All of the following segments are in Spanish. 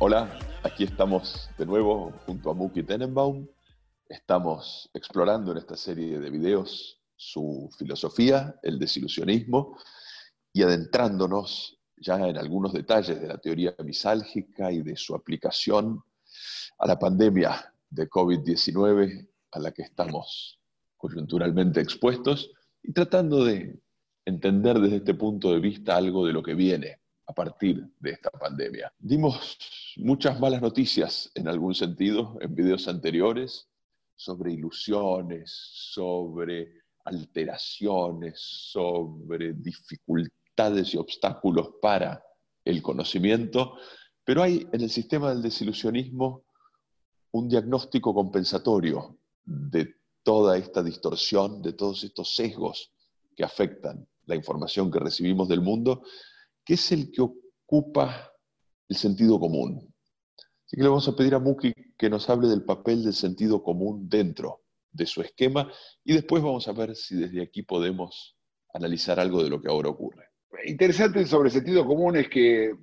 Hola, aquí estamos de nuevo junto a Muki Tenenbaum. Estamos explorando en esta serie de videos su filosofía, el desilusionismo, y adentrándonos ya en algunos detalles de la teoría misálgica y de su aplicación a la pandemia de COVID-19 a la que estamos coyunturalmente expuestos y tratando de entender desde este punto de vista algo de lo que viene a partir de esta pandemia. Dimos muchas malas noticias en algún sentido en videos anteriores sobre ilusiones, sobre alteraciones, sobre dificultades y obstáculos para el conocimiento, pero hay en el sistema del desilusionismo un diagnóstico compensatorio de toda esta distorsión, de todos estos sesgos que afectan la información que recibimos del mundo que es el que ocupa el sentido común. Así que le vamos a pedir a Muki que nos hable del papel del sentido común dentro de su esquema y después vamos a ver si desde aquí podemos analizar algo de lo que ahora ocurre. Interesante sobre sentido común es que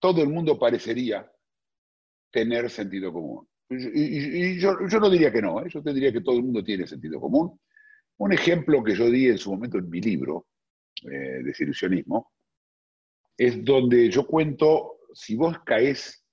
todo el mundo parecería tener sentido común. Y, yo, no diría que no, ¿eh? yo te diría que todo el mundo tiene sentido común. Un ejemplo que yo di en su momento en mi libro, eh, Desilusionismo, es donde yo cuento, si vos caes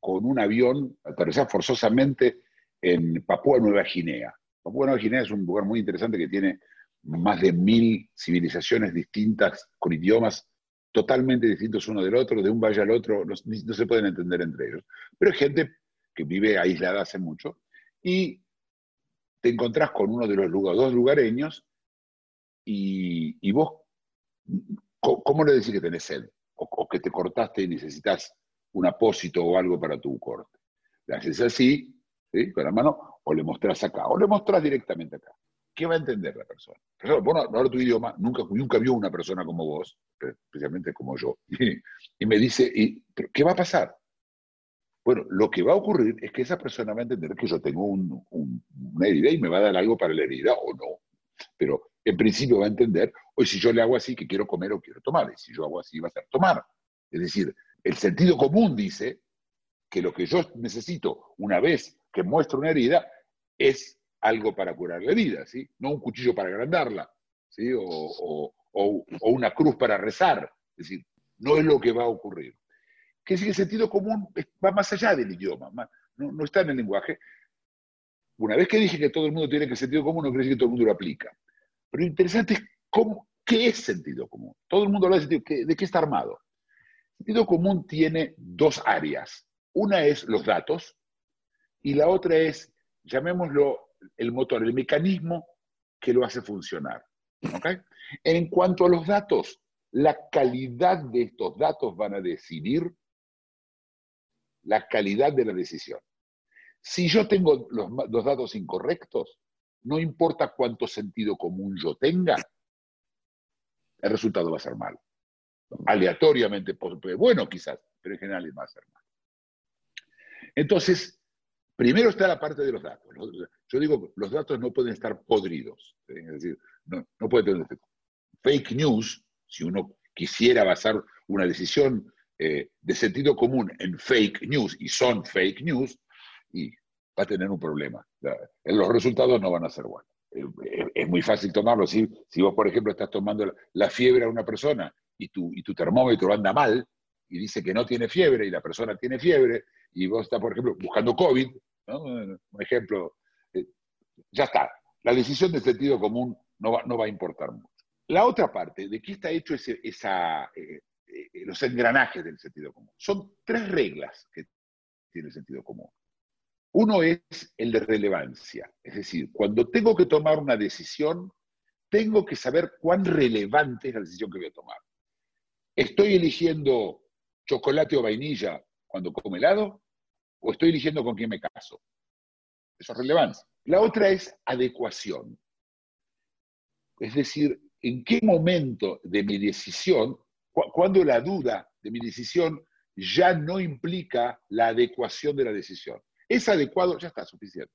con un avión, aterrizás forzosamente en Papúa Nueva Guinea. Papúa Nueva Guinea es un lugar muy interesante que tiene más de mil civilizaciones distintas, con idiomas totalmente distintos uno del otro, de un valle al otro, no, se pueden entender entre ellos. Pero hay gente que vive aislada hace mucho y te encontrás con uno de los dos lugareños y, y vos, ¿cómo le decís que tenés sed? o, que te cortaste y necesitas un apósito o algo para tu corte. Le haces así, con la mano, o le mostrás acá, o le mostrás directamente acá. ¿Qué va a entender la persona? bueno, ahora tu idioma, nunca, nunca vio una persona como vos, especialmente como yo, y, me dice, y, ¿qué va a pasar? Bueno, lo que va a ocurrir es que esa persona va a entender que yo tengo una herida y me va a dar algo para la herida o no. Pero en principio va a entender, hoy si yo le hago así, que quiero comer o quiero tomar, y si yo hago así, va a ser tomar. Es decir, el sentido común dice que lo que yo necesito una vez que muestro una herida es algo para curar la herida, ¿sí? no un cuchillo para agrandarla, ¿sí? o, una cruz para rezar. Es decir, no es lo que va a ocurrir. Que el sentido común va más allá del idioma, no, no está en el lenguaje. Una vez que dije que todo el mundo tiene que sentido común, no quiere que todo el mundo lo aplica. Pero lo interesante es cómo, qué es sentido común. Todo el mundo habla de sentido, ¿de qué está armado? sentido común tiene dos áreas. Una es los datos y la otra es, llamémoslo, el motor, el mecanismo que lo hace funcionar. En cuanto a los datos, la calidad de estos datos van a decidir la calidad de la decisión. Si yo tengo los, los datos incorrectos, no importa cuánto sentido común yo tenga, el resultado va a ser malo. Aleatoriamente, bueno quizás, pero en general va a ser malo. Entonces, primero está la parte de los datos. Yo digo, los datos no pueden estar podridos. Es decir, no, no puede tener fake news, si uno quisiera basar una decisión eh, de sentido común en fake news, y son fake news, y va a tener un problema. Los resultados no van a ser buenos. Es muy fácil tomarlo. Si, si vos, por ejemplo, estás tomando la fiebre a una persona y tu, y tu termómetro anda mal y dice que no tiene fiebre y la persona tiene fiebre y vos estás, por ejemplo, buscando COVID, un ejemplo, eh, ya está. La decisión de sentido común no va, a importar mucho. La otra parte, ¿de qué está hecho eh, eh, los engranajes del sentido común? Son tres reglas que tiene el sentido común. Uno es el de relevancia, es decir, cuando tengo que tomar una decisión, tengo que saber cuán relevante es la decisión que voy a tomar. ¿Estoy eligiendo chocolate o vainilla cuando como helado? ¿O estoy eligiendo con quién me caso? Eso es relevancia. La otra es adecuación. Es decir, en qué momento de mi decisión, Cu- Cuando la duda de mi decisión ya no implica la adecuación de la decisión. Es adecuado, ya está suficiente.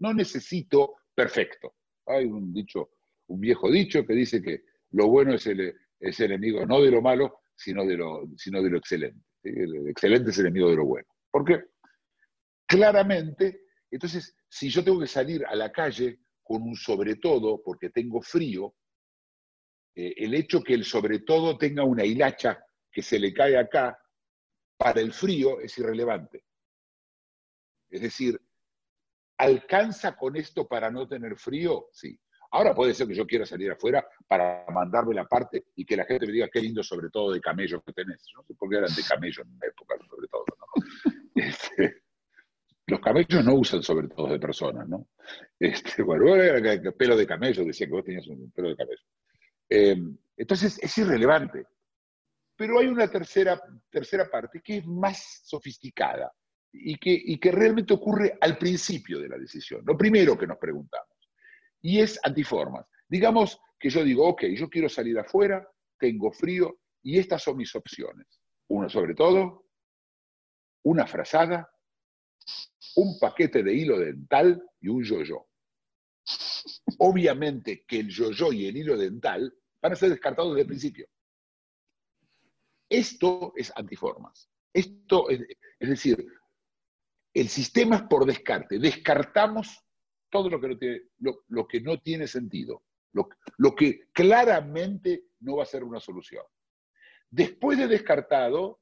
No necesito perfecto. Hay un dicho, un viejo dicho que dice que lo bueno es el, es enemigo no de lo malo, sino de lo, sino de lo excelente. El excelente es enemigo de lo bueno. Porque claramente, entonces, si yo tengo que salir a la calle con un sobre todo porque tengo frío, eh, el hecho que el sobre todo tenga una hilacha que se le cae acá para el frío es irrelevante. Es decir, ¿alcanza con esto para no tener frío? Sí. Ahora puede ser que yo quiera salir afuera para mandarme la parte y que la gente me diga qué lindo sobre todo de camello que tenés. No sé por qué eran de camello en una época, sobre todo. Este, los camellos no usan sobre todo de personas, ¿no? Este, bueno, era pelo de camello, decía que vos tenías un pelo de camello. Eh, entonces es irrelevante. Pero hay una tercera, tercera parte que es más sofisticada y que, y que realmente ocurre al principio de la decisión, lo primero que nos preguntamos. Y es antiformas. Digamos que yo digo, ok, yo quiero salir afuera, tengo frío y estas son mis opciones. Uno sobre todo, una frazada, un paquete de hilo dental y un yo-yo. Obviamente que el yo-yo y el hilo dental van a ser descartados desde el principio. Esto es antiformas. Esto es, es decir, el sistema es por descarte. Descartamos todo lo que no tiene, lo, lo que no tiene sentido, lo, lo que claramente no va a ser una solución. Después de descartado,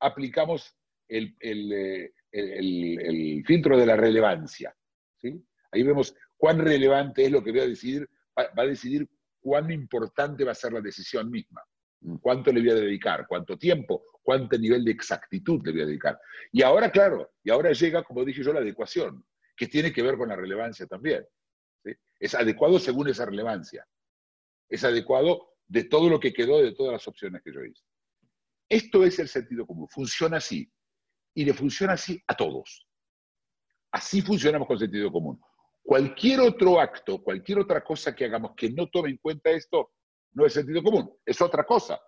aplicamos el, el, eh, el- el- el filtro de la relevancia. ¿sí? Ahí vemos cuán relevante es lo que voy a decidir, va, a decidir cuán importante va a ser la decisión misma. ¿Cuánto le voy a dedicar? ¿Cuánto tiempo? ¿Cuánto nivel de exactitud le voy a dedicar? Y ahora, claro, y ahora llega, como dije yo, la adecuación, que tiene que ver con la relevancia también. ¿sí? Es adecuado según esa relevancia. Es adecuado de todo lo que quedó de todas las opciones que yo hice. Esto es el sentido común. Funciona así. Y le funciona así a todos. Así funcionamos con sentido común. Cualquier otro acto, cualquier otra cosa que hagamos que no tome en cuenta esto, no es sentido común, es otra cosa.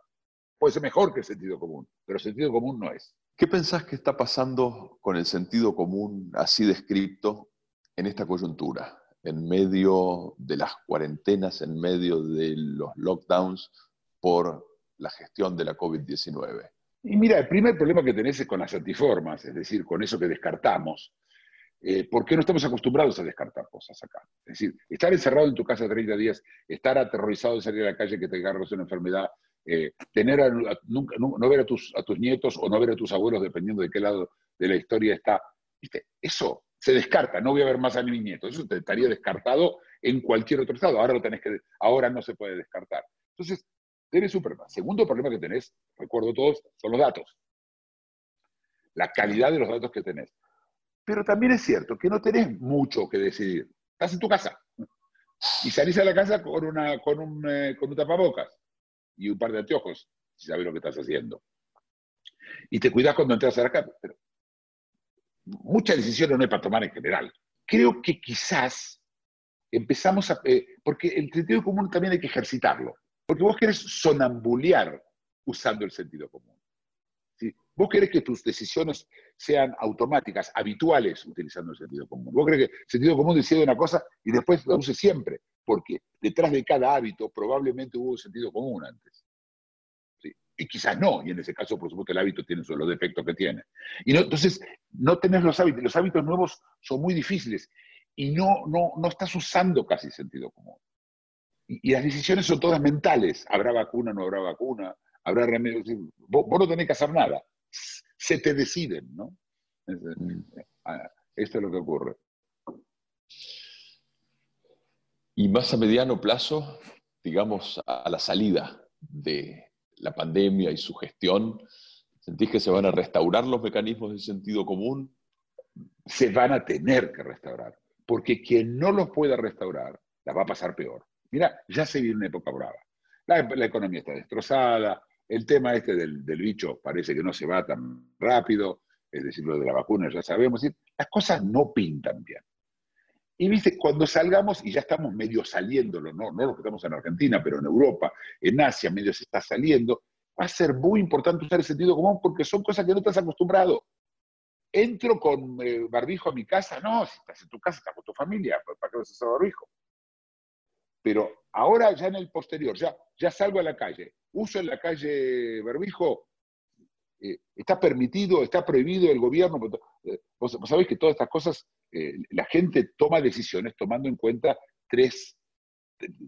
Puede ser mejor que el sentido común, pero sentido común no es. ¿Qué pensás que está pasando con el sentido común así descrito en esta coyuntura? En medio de las cuarentenas, en medio de los lockdowns por la gestión de la COVID-19. Y mira, el primer problema que tenés es con las antiformas, es decir, con eso que descartamos. Eh, ¿Por qué no estamos acostumbrados a descartar cosas acá? Es decir, estar encerrado en tu casa 30 días, estar aterrorizado de salir a la calle que te agarres una enfermedad, eh, tener a- nunca, no, ver a tus, nietos o no ver a tus abuelos, dependiendo de qué lado de la historia está. ¿Viste? Eso se descarta, no voy a ver más a mi nieto. Eso te estaría descartado en cualquier otro estado. Ahora lo tenés que, ahora no se puede descartar. Entonces, un problema. Segundo problema que tenés, recuerdo todos, son los datos. La calidad de los datos que tenés. Pero también es cierto que no tenés mucho que decidir. Estás en tu casa. Y salís a la casa con, una, con, un, eh, con un tapabocas y un par de anteojos, si sabes lo que estás haciendo. Y te cuidás cuando entras a la casa. Pero muchas decisiones no hay para tomar en general. Creo que quizás empezamos a... eh, porque el sentido común también hay que ejercitarlo. Porque vos querés sonambulear usando el sentido común. Vos querés que tus decisiones sean automáticas, habituales, utilizando el sentido común. Vos querés que el sentido común decida una cosa y después la use siempre, porque detrás de cada hábito probablemente hubo un sentido común antes. Y quizás no, y en ese caso, por supuesto, el hábito tiene los defectos que tiene. Y no, entonces, no tenés los hábitos, los hábitos nuevos son muy difíciles y no, no, no estás usando casi sentido común. Y, y las decisiones son todas mentales. ¿Habrá vacuna, no habrá vacuna? ¿Habrá remedio? Vos, vos no tenés que hacer nada. Se te deciden, ¿no? Es- ah, Esto es lo que ocurre. Y más a mediano plazo, digamos, a la salida de la pandemia y su gestión, ¿sentís que se van a restaurar los mecanismos del sentido común? Se van a tener que restaurar. Porque quien no los pueda restaurar, la va a pasar peor. Mira, ya se viene una época brava. La, economía está destrozada, el tema este del, del bicho parece que no se va tan rápido, es decir, lo de la vacuna ya sabemos, las cosas no pintan bien. Y viste, cuando salgamos, y ya estamos medio saliéndolo, no, no los que estamos en Argentina, pero en Europa, en Asia, medio se está saliendo, va a ser muy importante usar el sentido común porque son cosas que no estás acostumbrado. Entro con eh, barbijo a mi casa, no, si estás en tu casa, estás con tu familia, ¿para qué vas a hacer barbijo? Pero ahora ya en el posterior, ya, ya salgo a la calle, uso en la calle barbijo, eh, está permitido, está prohibido el gobierno. Eh, vos, sabéis que todas estas cosas, eh, la gente toma decisiones tomando en cuenta tres,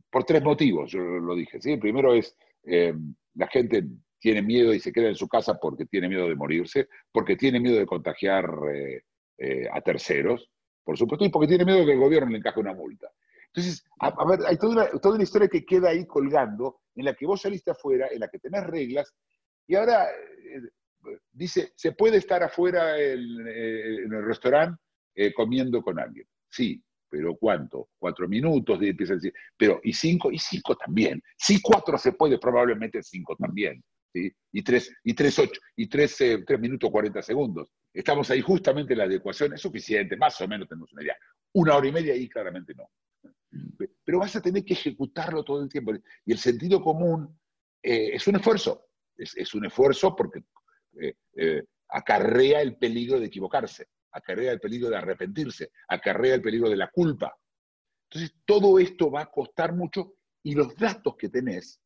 por tres motivos, yo lo dije. ¿sí? El primero es, la gente tiene miedo y se queda en su casa porque tiene miedo de morirse, porque tiene miedo de contagiar a terceros, por supuesto, y porque tiene miedo que el gobierno le encaje una multa. Entonces, a, ver, hay toda una, historia que queda ahí colgando, en la que vos saliste afuera, en la que tenés reglas, y ahora dice, ¿se puede estar afuera en, el restaurante eh, comiendo con alguien? Sí, pero ¿cuánto? Cuatro minutos, empieza a decir, pero ¿y cinco? Y cinco también. Sí, cuatro se puede, probablemente cinco también. Y tres, y tres, ocho, y tres, eh, tres minutos, cuarenta segundos. Estamos ahí justamente en la adecuación, es suficiente, más o menos tenemos una idea. Una hora y media ahí claramente no. Pero vas a tener que ejecutarlo todo el tiempo. Y el sentido común eh, es un esfuerzo. Es, un esfuerzo porque eh, eh, acarrea el peligro de equivocarse, acarrea el peligro de arrepentirse, acarrea el peligro de la culpa. Entonces, todo esto va a costar mucho y los datos que tenés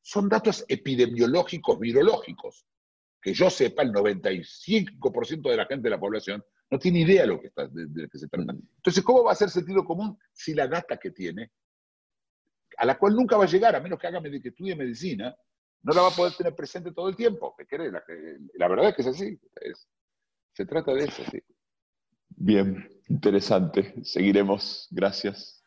son datos epidemiológicos, virológicos. Que yo sepa, el 95% de la gente de la población no tiene idea de lo que, está, de, que se trata. Entonces, ¿cómo va a ser sentido común si la data que tiene, a la cual nunca va a llegar, a menos que haga que estudie medicina, no la va a poder tener presente todo el tiempo. ¿Qué La, la verdad es que es así. se trata de eso, sí. Bien, interesante. Seguiremos. Gracias.